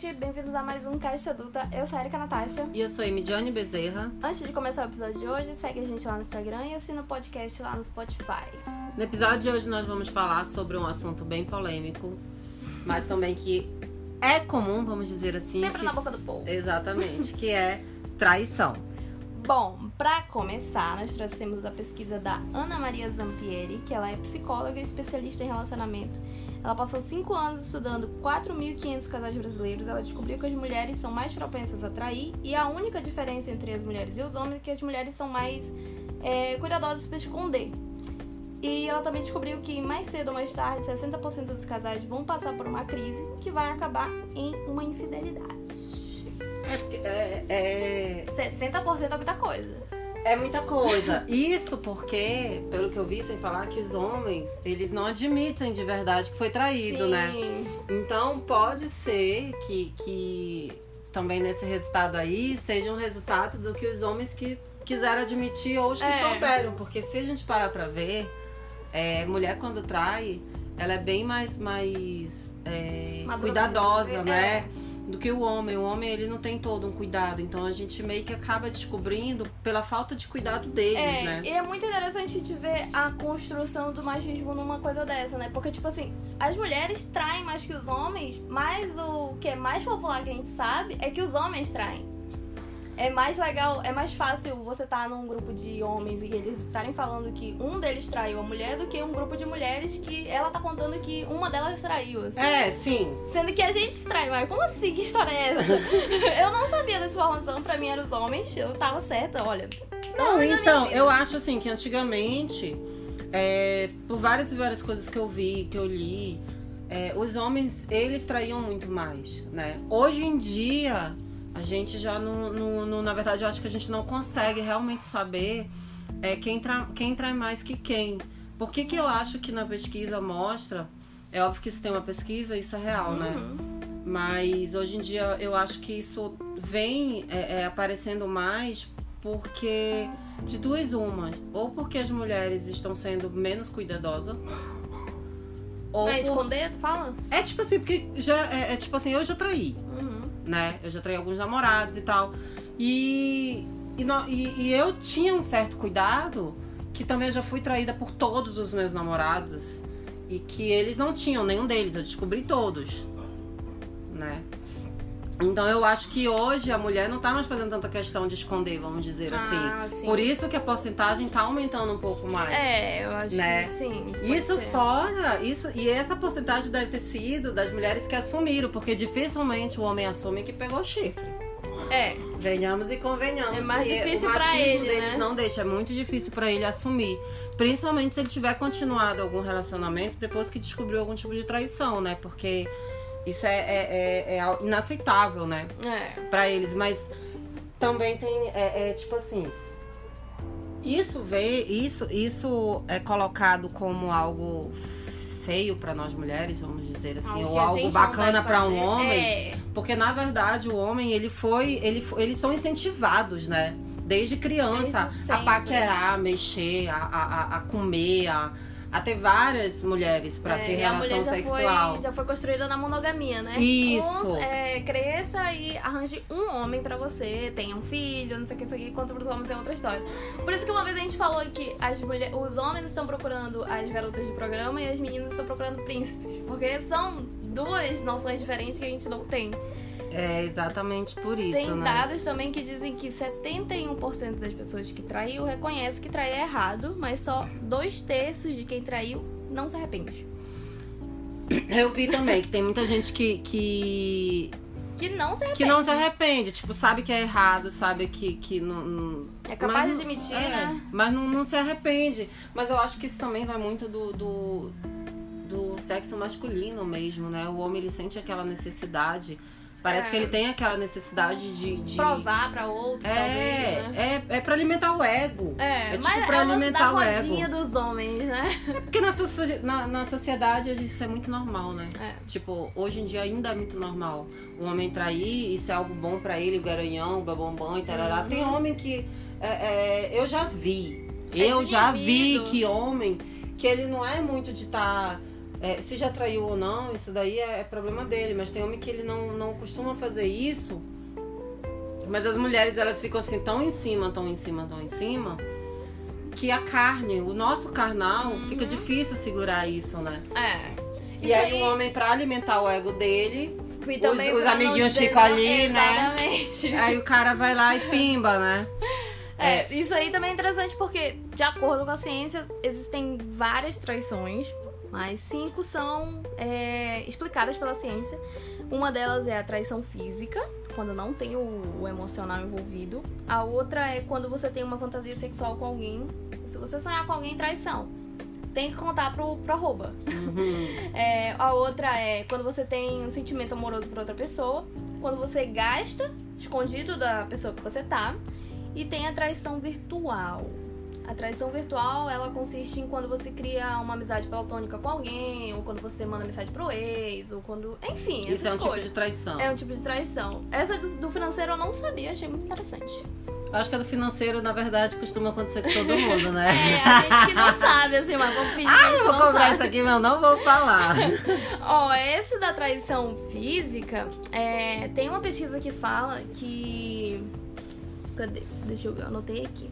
gente, bem-vindos a mais um Caixa Adulta. Eu sou a Erika Natasha. E eu sou a Emidiane Bezerra. Antes de começar o episódio de hoje, segue a gente lá no Instagram e assina o podcast lá no Spotify. No episódio de hoje nós vamos falar sobre um assunto bem polêmico, mas também que é comum, vamos dizer assim. Sempre que... na boca do povo. Exatamente, que é traição. Bom, para começar, nós trouxemos a pesquisa da Ana Maria Zampieri, que ela é psicóloga e especialista em relacionamento. Ela passou cinco anos estudando 4.500 casais brasileiros. Ela descobriu que as mulheres são mais propensas a trair e a única diferença entre as mulheres e os homens é que as mulheres são mais é, cuidadosas para esconder. E ela também descobriu que mais cedo ou mais tarde, 60% dos casais vão passar por uma crise que vai acabar em uma infidelidade. É, é, é... 60% é muita coisa. É muita coisa. Isso porque, pelo que eu vi sem falar, que os homens, eles não admitem de verdade que foi traído, né? Sim. né? Então pode ser que, que também nesse resultado aí seja um resultado do que os homens que quiseram admitir ou os que É. souberam. Porque se a gente parar pra ver, é, mulher quando trai, ela é bem mais, mais é, cuidadosa, é. né? Do que o homem. O homem, ele não tem todo um cuidado. Então a gente meio que acaba descobrindo pela falta de cuidado deles, É, né? e é muito interessante de ver a construção do machismo numa coisa dessa, né? Porque, tipo assim, as mulheres traem mais que os homens, mas o que é mais popular que a gente sabe é que os homens traem. É mais legal, é mais fácil você estar num grupo de homens e eles estarem falando que um deles traiu a mulher do que um grupo de mulheres que ela tá contando que uma delas traiu. assim. É, sim. Sendo que a gente trai, mas como assim? Que história é essa? eu não sabia dessa informação, pra mim eram os homens, eu tava certa, olha. Não, então, eu acho assim que antigamente, é, por várias e várias coisas que eu vi, que eu li, é, os homens, eles traíam muito mais, né? Hoje em dia, a gente já não, não- não- na verdade, eu acho que a gente não consegue realmente saber é, quem, tra, quem trai mais que quem. Por que que eu acho que na pesquisa mostra, é óbvio que isso tem uma pesquisa, isso é real, né? Uhum. Mas hoje em dia eu acho que isso vem é, é, aparecendo mais porque de duas uma. Ou porque as mulheres estão sendo menos cuidadosas. Ou por... esconder, tu fala? É tipo assim, porque já, é, é tipo assim, eu já traí, Uhum. Né? Eu já traí alguns namorados e tal. E, e, e- e eu tinha um certo cuidado que também eu já fui traída por todos os meus namorados. E que eles não tinham nenhum deles, eu descobri todos. Né? Então eu acho que hoje a mulher não tá mais fazendo tanta questão de esconder, vamos dizer Ah, assim. sim. Por isso que a porcentagem tá aumentando um pouco mais. É, eu acho Né? que sim. Isso ser. fora, isso e essa porcentagem deve ter sido das mulheres que assumiram, porque dificilmente o homem assume que pegou chifre. É, Venhamos e convenhamos. É mais difícil o machismo ele, deles né? não deixa, é muito difícil pra ele assumir. Principalmente se ele tiver continuado algum relacionamento depois que descobriu algum tipo de traição, né? Porque isso é, é, é- é inaceitável, né? é. Pra eles. Mas também tem, é, é, tipo assim. Isso vê, isso, isso é colocado como algo feio pra nós mulheres, vamos dizer assim, Algo ou algo bacana pra um homem. É. Porque na verdade o homem, ele foi, ele, eles são incentivados, né? Desde criança Desde a paquerar, a mexer, a, a- a comer, a, a ter várias mulheres pra É, ter e a relação mulher já sexual. Foi, já foi construída na monogamia, né? Isso. Um, é, cresça e arranje um homem pra você, tenha um filho, não sei o que, isso aqui, enquanto pros homens é outra história. Por isso que uma vez a gente falou que as mulher, os homens estão procurando as garotas de programa e as meninas estão procurando príncipes. Porque são duas noções diferentes que a gente não tem. É exatamente por isso, Tem né? dados também que dizem que 71% das pessoas que traiu reconhece que trair é errado, mas só dois terços de quem traiu não se arrepende. Eu vi também que tem muita gente que, que, Que não se arrepende. que não se arrepende, tipo, sabe que é errado, sabe que, que não. não- É capaz mas de admitir, é, né? Mas não, não se arrepende. Mas eu acho que isso também vai muito do, do sexo masculino mesmo, né? O homem ele sente aquela necessidade. Parece É. que ele tem aquela necessidade de. de... Provar pra outro, É, talvez, né? é, é pra alimentar o ego. É, é tipo mas pra é o lance alimentar o ego. rodinha dos homens, né? Porque na, na, na sociedade isso é muito normal, né? É. Tipo, hoje em dia ainda é muito normal. O homem trair, isso é algo bom pra ele, o garanhão, o babambam e tarará. Uhum. Tem homem que. é, é, eu já vi. É eu já vi que homem, que ele não é muito de estar É, se já traiu ou não, isso daí é, é problema dele. Mas tem homem que ele não, não costuma fazer isso. Mas as mulheres, elas ficam assim, tão em cima, tão em cima, tão em cima, que a carne, o nosso carnal, fica difícil segurar isso, né? É. E Isso aí, o homem, pra alimentar o ego dele, E os- os amiguinhos ficam ali, né? Exatamente. aí o cara vai lá e pimba, né? É, isso aí também é interessante porque, de acordo com a ciência, existem várias traições, mas cinco são é, explicadas pela ciência. Uma delas é a traição física, quando não tem o, o emocional envolvido. A outra é quando você tem uma fantasia sexual com alguém. Se você sonhar com alguém, traição. Tem que contar pro, pro arroba. Uhum. É, a outra é quando você tem um sentimento amoroso por outra pessoa. Quando você gasta, escondido da pessoa que você tá. E tem a traição virtual. A traição virtual, ela consiste em quando você cria uma amizade platônica com alguém, ou quando você manda mensagem pro ex, ou quando. Enfim, Isso é um tipo coisas. de traição. É um tipo de traição. Essa do, do financeiro eu não sabia, achei muito interessante. Eu acho que a do financeiro, na verdade, costuma acontecer com todo mundo, né? É, a gente que não sabe, assim, mas vamos fingir que a Ah, gente eu vou não cobrar sabe. isso aqui, mas eu não vou falar. Ó, esse da traição física, é, tem uma pesquisa que fala que. Cadê? Deixa eu ver, eu anotei aqui.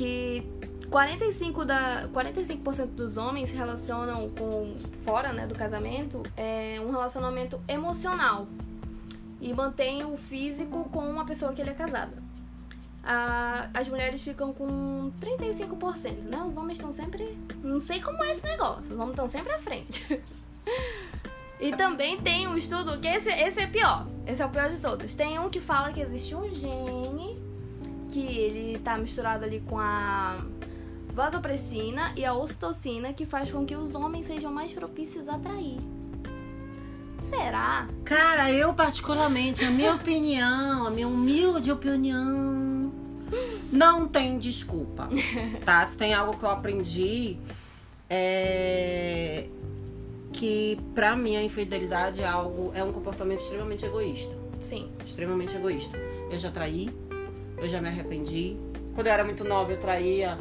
Que 45%, da, 45 dos homens se relacionam com, fora né, do casamento, é um relacionamento emocional. E mantém o físico com uma pessoa que ele é casado. A- as mulheres ficam com 35%, né? Os homens estão sempre. Não sei como é esse negócio, os homens estão sempre à frente. E também tem um estudo que esse, esse é pior. Esse é o pior de todos. Tem um que fala que existe um gene que ele tá misturado ali com a vasopressina e a ocitocina que faz com que os homens sejam mais propícios a trair. Será? Cara, eu particularmente, a minha opinião, a minha humilde opinião, não tem desculpa, tá? Se tem algo que eu aprendi, é que pra mim a infidelidade é algo, é um comportamento extremamente egoísta, Sim. extremamente egoísta. Eu já traí, eu já me arrependi. Quando eu era muito nova, eu traía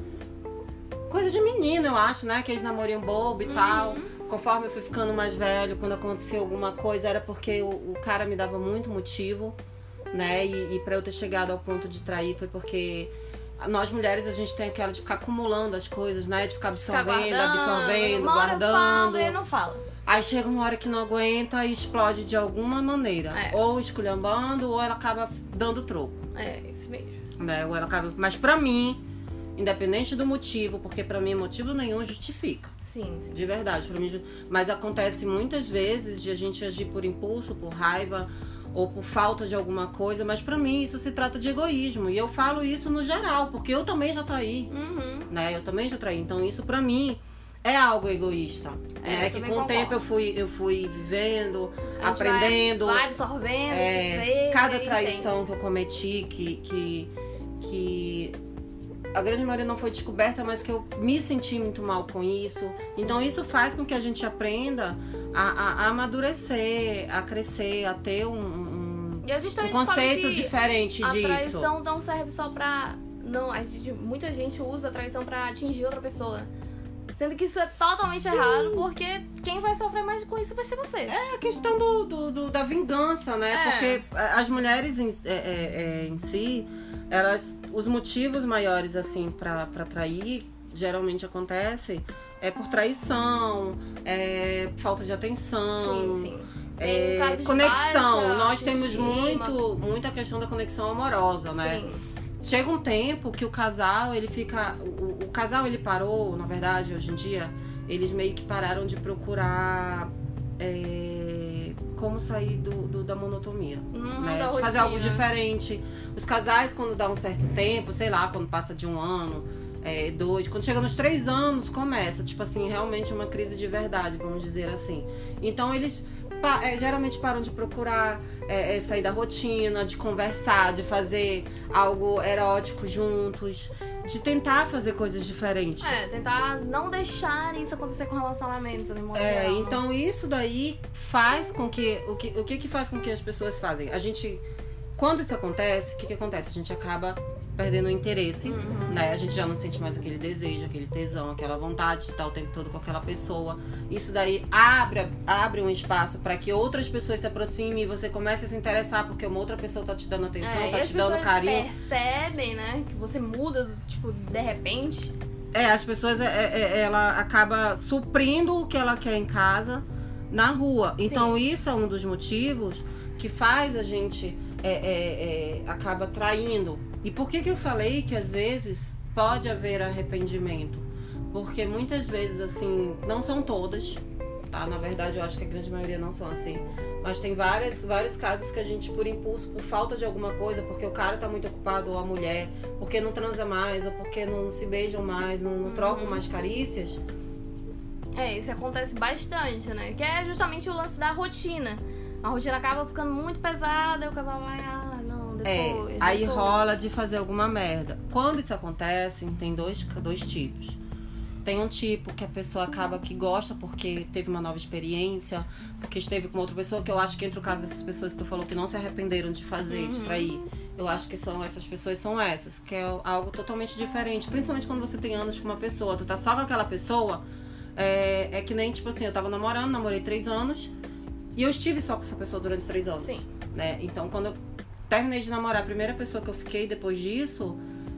coisa de menino, eu acho, né? Aqueles namorinhos bobo e tal. Conforme eu fui ficando mais velho, quando acontecia alguma coisa, era porque o, o cara me dava muito motivo, né? E, e para eu ter chegado ao ponto de trair foi porque nós mulheres a gente tem aquela de ficar acumulando as coisas, né? De ficar Ficar absorvendo, guardando, absorvendo, uma hora eu guardando. falo, ele não fala. Aí chega uma hora que não aguenta e explode de alguma maneira. É. Ou esculhambando, ou ela acaba dando troco É, isso mesmo. né? Ou ela acaba... Mas pra mim, independente do motivo, porque pra mim motivo nenhum justifica. Sim, sim. De verdade, pra mim. Mas acontece muitas vezes de a gente agir por impulso, por raiva ou por falta de alguma coisa, mas pra mim isso se trata de egoísmo. E eu falo isso no geral, porque eu também já traí, Uhum. né? Eu também já traí. Então isso pra mim é algo egoísta, É, né? Que com o concordo. tempo eu fui eu fui vivendo, A aprendendo, Vai, vai absorvendo, é, vê, cada traição que eu cometi que, que, que a grande maioria não foi descoberta, mas que eu me senti muito mal com isso. Então isso faz com que a gente aprenda a, a- a amadurecer, a crescer, a ter um, um- E a gente um conceito diferente a disso. traição não serve só pra. Não, a gente, muita gente usa a traição pra atingir outra pessoa. Sendo que isso é totalmente errado, porque quem vai sofrer mais com isso vai ser você. É a questão do, do- do- da vingança, né? É. Porque as mulheres em, é, é, é, em si, elas, os motivos maiores assim pra pra trair geralmente acontece é por traição, é falta de atenção, sim, sim. é, conexão. baixa Nós temos muito muita questão da conexão amorosa, né? Sim. Chega um tempo que o casal, ele fica. Casal, ele parou, na verdade, hoje em dia, eles meio que pararam de procurar é, como sair do, do- da monotonia. Hum, né? da De fazer algo diferente. Os casais, quando dá um certo tempo, sei lá, quando passa de um ano, é, dois, quando chega nos três anos, começa, tipo assim, realmente uma crise de verdade, vamos dizer assim. Então eles pa- é, geralmente param de procurar é, é, sair da rotina, de conversar, de fazer algo erótico juntos, de tentar fazer coisas diferentes. É, tentar não deixar isso acontecer com o relacionamento, né? modo É, geral. então isso daí faz com que o, que. o que que faz com que as pessoas fazem? A gente. Quando isso acontece, o que, que acontece? A gente acaba perdendo o interesse, né? A gente já não sente mais aquele desejo, aquele tesão, aquela vontade de estar o tempo todo com aquela pessoa. Isso daí abre, abre um espaço para que outras pessoas se aproximem e você comece a se interessar porque uma outra pessoa tá te dando atenção, É, tá e te dando carinho. percebem, né? Que você muda, tipo, de repente. É, as pessoas, é, é, é, ela acaba suprindo o que ela quer em casa na rua. Então, isso é um dos motivos que faz a gente é, é, é, acaba traindo. E por que, que eu falei que às vezes pode haver arrependimento? Porque muitas vezes, assim, não são todas, tá? Na verdade, eu acho que a grande maioria não são assim. Mas tem várias, vários casos que a gente, por impulso, por falta de alguma coisa, porque o cara tá muito ocupado, ou a mulher, porque não transa mais, ou porque não se beijam mais, não, não trocam mais carícias. É, isso acontece bastante, né? Que é justamente o lance da rotina. A rotina acaba ficando muito pesada e o casal vai, ah, É, depois. aí rola de fazer alguma merda. Quando isso acontece, tem dois, dois tipos. Tem um tipo que a pessoa acaba que gosta porque teve uma nova experiência, porque esteve com outra pessoa, que eu acho que entre o caso dessas pessoas que tu falou que não se arrependeram de fazer, de trair, eu acho que são essas pessoas são essas, que é algo totalmente diferente. Principalmente quando você tem anos com uma pessoa, tu tá só com aquela pessoa, é, é que nem, tipo assim, eu tava namorando, namorei três anos, e eu estive só com essa pessoa durante três anos Sim. né? Então, quando eu terminei de namorar, a primeira pessoa que eu fiquei depois disso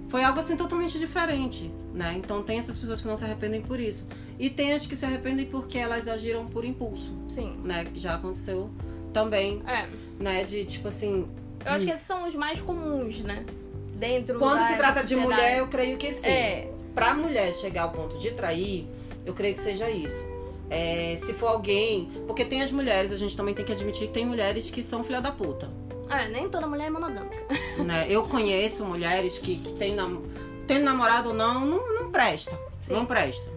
foi algo assim totalmente diferente, né? Então, tem essas pessoas que não se arrependem por isso. E tem as que se arrependem porque elas agiram por impulso, Sim. né? Que já aconteceu também, É. né? De tipo assim. Eu acho que esses são os mais comuns, né? Dentro Quando se trata de mulher, eu creio que sim. É. Pra mulher chegar ao ponto de trair, eu creio que seja isso. É, se for alguém. Porque tem as mulheres, a gente também tem que admitir que tem mulheres que são filha da puta. É, nem toda mulher é monogâmica. né? Eu conheço mulheres que, que têm nam tendo namorado ou não, não, não presta. Sim. Não presta.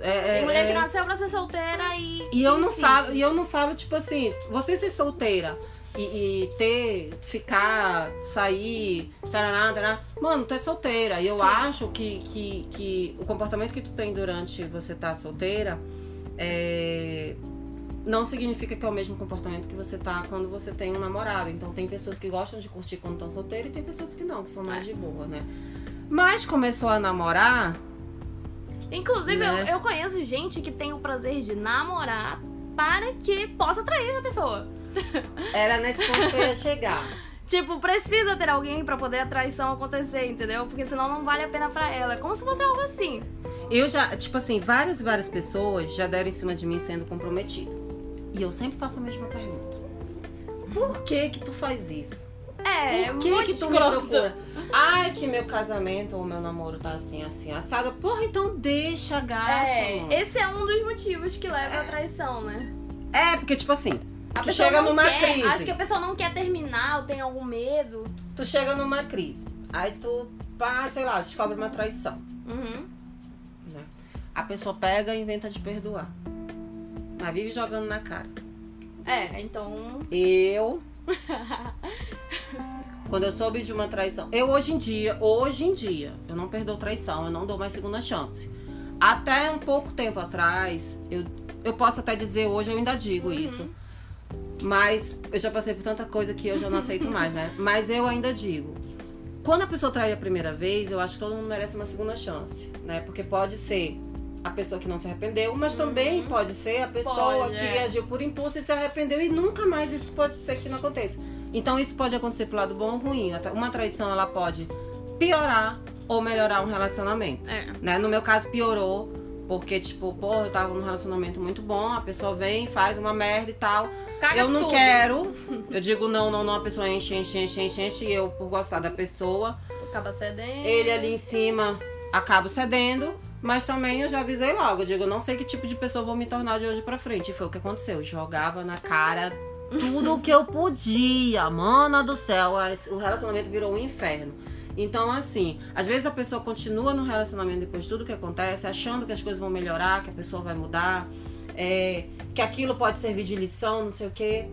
É, Tem é, mulher que é- nasceu pra ser solteira e. E eu não insiste. falo, e eu não falo, tipo assim, você ser solteira e, e ter, ficar, sair, taraná, taraná, mano, tu é solteira. E eu Sim. acho que, que, que o comportamento que tu tem durante você estar solteira é, não significa que é o mesmo comportamento que você tá quando você tem um namorado. Então tem pessoas que gostam de curtir quando estão solteiras e tem pessoas que não, que são mais de boa, né? Mas começou a namorar, Inclusive, Né? eu, eu conheço gente que tem o prazer de namorar para que possa trair a pessoa. era nesse ponto que eu ia chegar. Tipo, precisa ter alguém pra poder a traição acontecer, entendeu? Porque senão não vale a pena pra ela. É como se fosse algo assim. Eu já, tipo assim, várias e várias pessoas já deram em cima de mim sendo comprometido. E eu sempre faço a mesma pergunta. Por que que tu faz isso? É, Por que muito que tu me escroto. procura? Ai, que meu casamento ou meu namoro tá assim, assim, assado. Porra, então deixa, gato. É, esse é um dos motivos que leva à traição, né? É, porque, tipo assim, A tu chega numa quer, crise. Acho que a pessoa não quer terminar ou tem algum medo. Tu chega numa crise. Aí tu, pá, sei lá, descobre uma traição. Uhum. né? A pessoa pega e inventa de perdoar. Mas vive jogando na cara. É, então. Eu. Quando eu soube de uma traição. Eu hoje em dia, hoje em dia, eu não perdoo traição, eu não dou mais segunda chance. Até um pouco tempo atrás, eu, eu posso até dizer hoje, eu ainda digo isso. Mas eu já passei por tanta coisa que eu já não aceito mais, né? Mas eu ainda digo. Quando a pessoa trai a primeira vez, eu acho que todo mundo merece uma segunda chance, né? Porque pode ser a pessoa que não se arrependeu, mas também pode ser a pessoa Pode, que é. agiu por impulso e se arrependeu e nunca mais isso pode ser que não aconteça. Então isso pode acontecer pro lado bom ou ruim. Uma traição ela pode piorar ou melhorar um relacionamento, É. né? No meu caso piorou, porque tipo, pô, eu tava num relacionamento muito bom, a pessoa vem, faz uma merda e tal. Caga eu não tudo. quero. Eu digo não, não, não, a pessoa enche, enche, enche, enche, enche, e eu por gostar da pessoa, Acaba cedendo. ele ali em cima acabo cedendo. Mas também eu já avisei logo, eu digo, eu não sei que tipo de pessoa vou me tornar de hoje pra frente. E foi o que aconteceu. Eu jogava na cara tudo o que eu podia. Mana do céu, o relacionamento virou um inferno. Então, assim, às vezes a pessoa continua no relacionamento depois de tudo que acontece, achando que as coisas vão melhorar, que a pessoa vai mudar, é, que aquilo pode servir de lição, não sei o quê.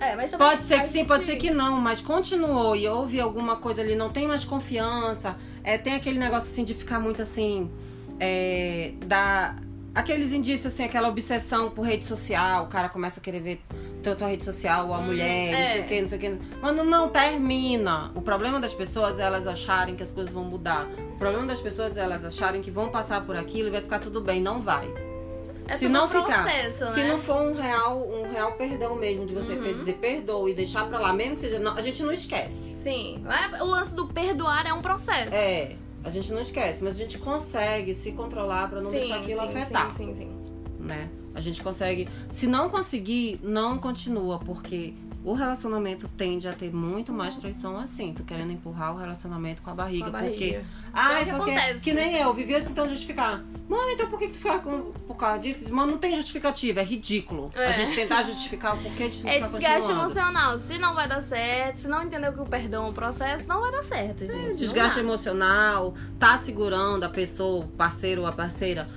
É, Pode ser que sim, pode ser que não, mas continuou e houve alguma coisa ali, não tem mais confiança. É, tem aquele negócio assim de ficar muito assim. É, da, aqueles indícios, assim, aquela obsessão por rede social, o cara começa a querer ver tua, tua rede social, ou a Hum, mulher, não é. sei o que, não sei o que. Mano, não termina. O problema das pessoas é elas acharem que as coisas vão mudar. O problema das pessoas é elas acharem que vão passar por aquilo e vai ficar tudo bem. Não vai. É se não um ficar, processo, se né? não for um real, um real perdão mesmo, de você Uhum. dizer perdoa e deixar pra lá, mesmo que seja. não, a gente não esquece. Sim. É- O lance do perdoar é um processo. É, a gente não esquece, mas a gente consegue se controlar pra não sim, deixar aquilo sim, afetar, Sim, sim, sim. né? A gente consegue. Se não conseguir, não continua, porque o relacionamento tende a ter muito mais traição assim. Tu querendo empurrar o relacionamento com a barriga. Com a Porque. barriga. Ai, que porque. acontece. Que nem eu, vivia tentando justificar. Mano, então por que, que tu fica com, por causa disso? Mano, não tem justificativa, é ridículo. É. A gente tentar justificar o porquê de É ficar desgaste continuando. emocional. Se não vai dar certo, se não entendeu que o perdão é um processo, não vai dar certo, gente. Não Desgaste emocional, tá segurando a pessoa, o parceiro ou a parceira,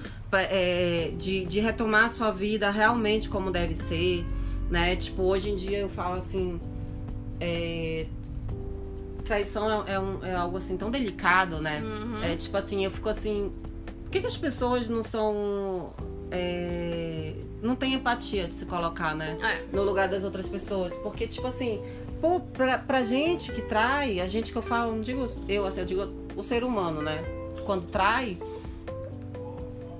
é, de, de retomar a sua vida realmente como deve ser, né? Tipo, hoje em dia eu falo assim, é, traição é, é um- é algo assim tão delicado, né? Uhum. É tipo assim, eu fico assim, por que, que as pessoas não são. é, não tem empatia de se colocar, né? É. no lugar das outras pessoas. Porque, tipo assim, pô, pra, pra gente que trai, a gente que eu falo, não digo eu, assim, eu digo o ser humano, né? Quando trai,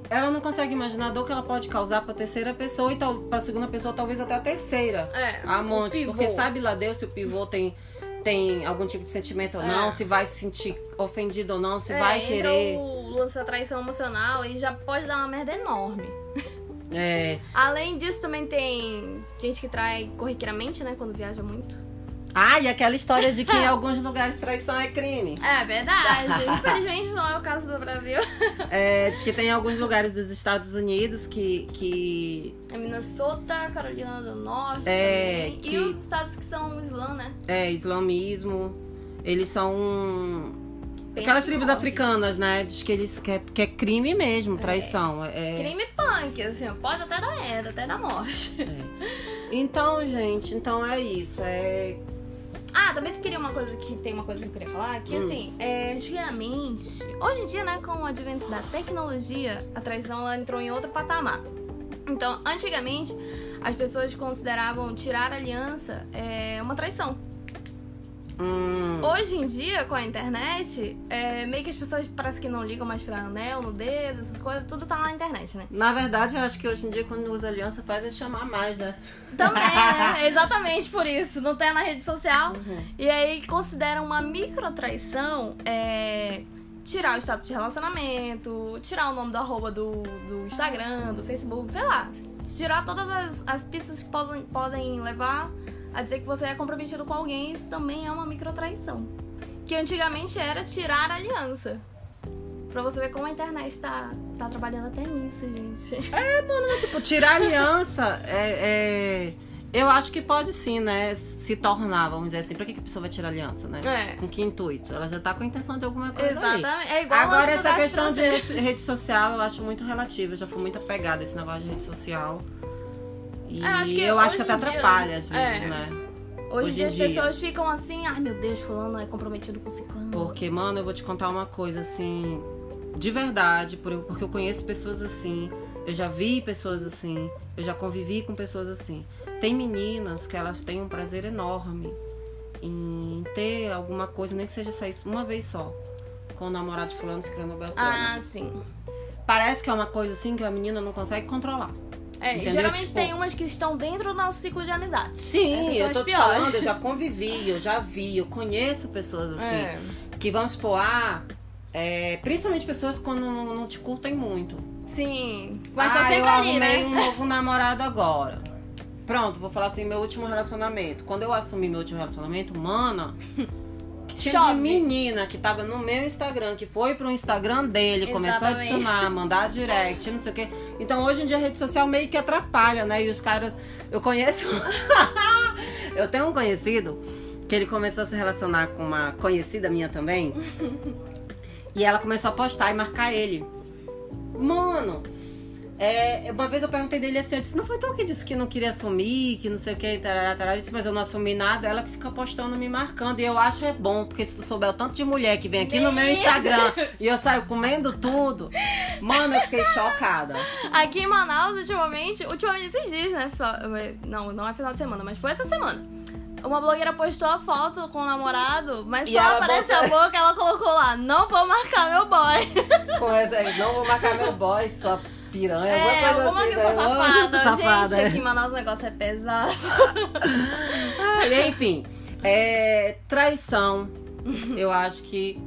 ela não consegue imaginar a dor que ela pode causar pra terceira pessoa e tal, pra segunda pessoa, talvez até a terceira. É. A pivô. Porque sabe lá Deus se o pivô tem. Tem algum tipo de sentimento ou É. não, se vai se sentir ofendido ou não, se É, vai querer. o lance da traição emocional e já pode dar uma merda enorme. É, Além disso, também tem gente que trai corriqueiramente, né? Quando viaja muito. Ah, e aquela história de que em alguns lugares traição é crime. É verdade. Infelizmente não é o caso do Brasil. É, diz que tem alguns lugares dos Estados Unidos que, que É Minnesota, Carolina do Norte É, também. que- E os estados que são islã, né? é islamismo. Eles são. Bem Aquelas tribos africanas, né? Diz que, eles, que, é, que é crime mesmo, traição. É, Crime punk, assim, pode até dar merda, até dar morte. Então, gente, então é isso. É. Ah, também queria uma coisa que tem uma coisa que eu queria falar, que Hum. assim, é, antigamente, hoje em dia, né, com o advento da tecnologia, a traição ela entrou em outro patamar. Então, antigamente, as pessoas consideravam tirar aliança é, uma traição. Hum, Hoje em dia, com a internet, é, meio que as pessoas parece que não ligam mais pra anel no dedo, essas coisas, tudo tá na internet, né? na verdade, eu acho que hoje em dia, quando usa aliança, faz é chamar mais, né? Também, né? Exatamente por isso. Não tem na rede social. Uhum. E aí consideram uma microtraição é, tirar o status de relacionamento, tirar o nome do arroba do, do Instagram, do Facebook, sei lá. Tirar todas as, as pistas que podem, podem levar a dizer que você é comprometido com alguém. Isso também é uma microtraição. Que antigamente era tirar a aliança. Pra você ver como a internet tá, tá trabalhando até nisso, gente. Tipo, tirar aliança é, é- Eu acho que pode sim, né? Se tornar, vamos dizer assim. Pra que que a pessoa vai tirar aliança, né? É. Com que intuito? Ela já tá com a intenção de alguma coisa ali. Exatamente. É igual Agora, essa questão de rede social eu acho muito relativa. Eu já fui muito apegada a esse negócio de rede social. E É, acho eu acho que até dia- atrapalha às vezes, é. né? Hoje, Hoje em as dia. pessoas ficam assim, ai meu Deus, fulano é comprometido com ciclano. Porque, mano, eu vou te contar uma coisa assim, de verdade, por- porque eu conheço pessoas assim, eu já vi pessoas assim, eu já convivi com pessoas assim. Tem meninas que elas têm um prazer enorme em ter alguma coisa, nem que seja sair uma vez só, com o namorado de fulano, ciclano, beltrano. Ah, sim. Parece que é uma coisa assim que a menina não consegue controlar. É, Entendeu? geralmente Tipo- tem umas que estão dentro do nosso ciclo de amizade. Sim, eu tô te piores. falando, eu já convivi, eu já vi, eu conheço pessoas assim. É. Que vamos supor, ah, é, principalmente pessoas quando não, não te curtem muito. Sim. Mas ah, tá sempre eu ali, arrumei né? um novo namorado agora. Pronto, vou falar assim, meu último relacionamento. Quando eu assumi meu último relacionamento, mana, que tinha Chove. de menina que tava no meu Instagram, que foi pro Instagram dele, começou a Exatamente. adicionar, mandar direct, não sei o quê. Então hoje em dia a rede social meio que atrapalha, né? E os caras. Eu conheço. eu tenho um conhecido que ele começou a se relacionar com uma conhecida minha também. e ela começou a postar e marcar ele. Mano, É, uma vez eu perguntei dele assim, eu disse, não foi tu que disse que não queria assumir, que não sei o que, tarará, tarará. Ele disse, mas eu não assumi nada, ela que fica postando, me marcando. E eu acho é bom, porque se tu souber o tanto de mulher que vem aqui no meu Instagram e eu saio comendo tudo, mano, eu fiquei chocada. Aqui em Manaus, ultimamente, ultimamente esses dias, né? Não, não é final de semana, mas foi essa semana. Uma blogueira postou a foto com o namorado, mas E só aparece botou- a boca, ela colocou lá, não vou marcar meu boy. Não vou marcar meu boy, só piranha, É, alguma coisa alguma assim. sou né? safada. Safada, Gente, é. aqui em Manaus o negócio é pesado. Ah, e enfim, é, traição. Eu acho que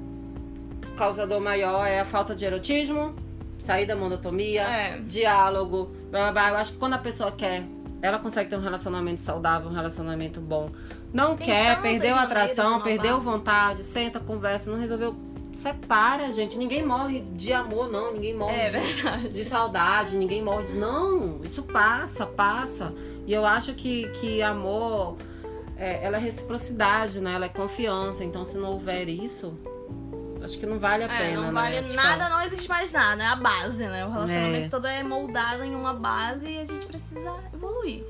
o causador maior é a falta de erotismo, sair da monotonia, É. diálogo, blá, blá, blá. Eu acho que quando a pessoa quer, ela consegue ter um relacionamento saudável, um relacionamento bom. Não Tem quer, perdeu a atração, de perdeu vontade, senta, conversa, não resolveu. Separa, gente. Ninguém morre de amor, não. Ninguém morre É de, de saudade, ninguém morre. Não, isso passa, passa. E eu acho que, que amor, é, ela é reciprocidade, né? Ela é confiança. Então, se não houver isso, acho que não vale a É, pena, não né? vale Tipo, nada, não existe mais nada, é a base, né? O relacionamento É. todo é moldado em uma base e a gente precisa evoluir.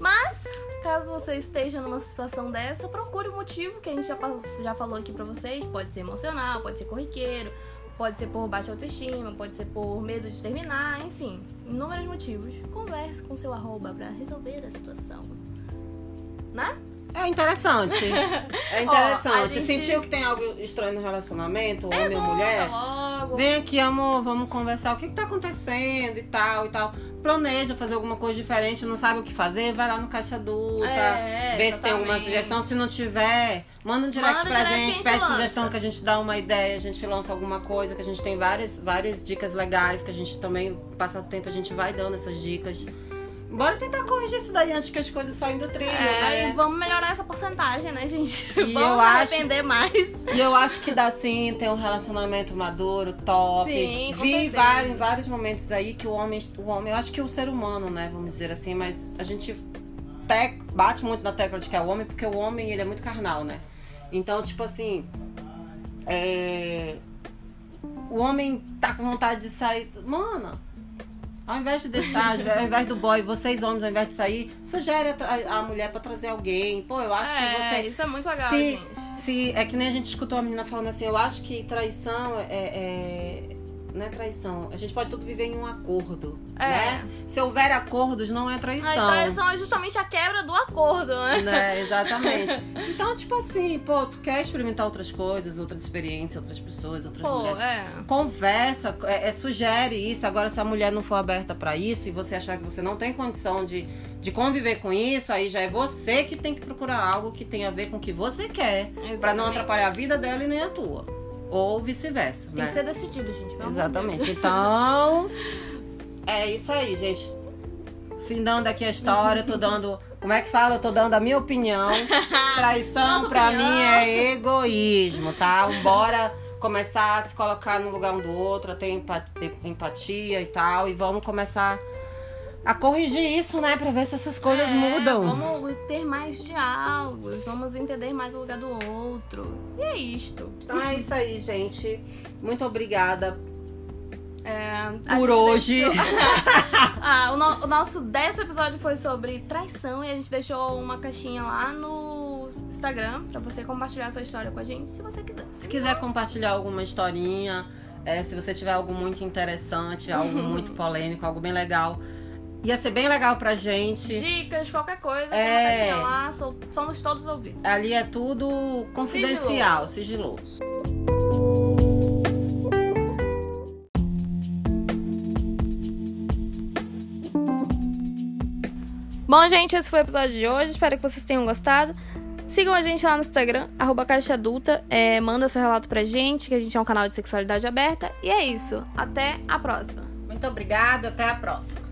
Mas, caso você esteja numa situação dessa, procure o motivo que a gente já, já falou aqui pra vocês. Pode ser emocional, pode ser corriqueiro, pode ser por baixa autoestima, pode ser por medo de terminar, enfim, inúmeros motivos. Converse com seu arroba pra resolver a situação. Né? É interessante. É Ó, interessante. gente- Sentiu que tem algo estranho no relacionamento, homem ou mulher? Vem aqui, amor, vamos conversar. O que, que tá acontecendo e tal e tal. Planeja fazer alguma coisa diferente, não sabe o que fazer, vai lá no Caixa Adulta. É, vê se tem alguma sugestão. Se não tiver, manda um direct Manda pra direct gente, gente pede lança. sugestão que a gente dá uma ideia, a gente lança alguma coisa, que a gente tem várias, várias dicas legais, que a gente também, passa o tempo, a gente vai dando essas dicas. Bora tentar corrigir isso daí antes que as coisas saiam do trilho, É, né? vamos melhorar essa porcentagem, né, gente? E vamos se acho- arrepender mais. E eu acho que dá sim ter um relacionamento maduro, top. Sim, Vi certeza. vários, em vários momentos aí que o homem, o homem, eu acho que o ser humano, né, vamos dizer assim, mas a gente te- bate muito na tecla de que é o homem, porque o homem, ele é muito carnal, né? Então, tipo assim, é... o homem tá com vontade de sair, mano, ao invés de deixar, ao invés do boy, vocês homens, ao invés de sair, sugere a, a mulher pra trazer alguém. Pô, eu acho que é, você isso é muito legal, se, gente. se é que nem a gente escutou a menina falando assim, eu acho que traição é, é- não é traição. A gente pode tudo viver em um acordo, É. né? Se houver acordos, não é A traição. traição é justamente a quebra do acordo, né? Né, exatamente. Então, tipo assim, pô, tu quer experimentar outras coisas, outras experiências, outras pessoas, outras Pô, mulheres. é. Conversa, é, é, sugere isso. Agora, se a mulher não for aberta pra isso e você achar que você não tem condição de, de conviver com isso, aí já é você que tem que procurar algo que tenha a ver com o que você quer. Pra não atrapalhar a vida dela e nem a tua. Ou vice-versa, Tem né? que ser decidido, gente. Exatamente. Então, é isso aí, gente. Findando aqui a história, tô dando. Como é que fala? Eu tô dando a minha opinião. Traição Nossa pra opinião. mim é egoísmo, tá? Bora começar a se colocar no lugar um do outro, a ter empa- empatia e tal. E vamos começar a corrigir isso, né? Pra ver se essas coisas É, mudam. Vamos ter mais diálogos, vamos entender mais o lugar do outro. E é isto. Então é isso aí, gente. Muito obrigada É, por hoje. deixou- ah, o, no- o nosso décimo episódio foi sobre traição e a gente deixou uma caixinha lá no Instagram pra você compartilhar a sua história com a gente, se você quiser. Se quiser compartilhar alguma historinha, é, se você tiver algo muito interessante, algo muito polêmico, algo bem legal, ia ser bem legal pra gente. Dicas, qualquer coisa, tem É. caixinha lá, so- somos todos ouvidos. Ali é tudo confidencial, sigiloso. Bom, gente, esse foi o episódio de hoje. Espero que vocês tenham gostado. Sigam a gente lá no Instagram, arroba Caixa Adulta. É, manda seu relato pra gente, que a gente é um canal de sexualidade aberta. E é isso. Até a próxima. Muito obrigada, até a próxima.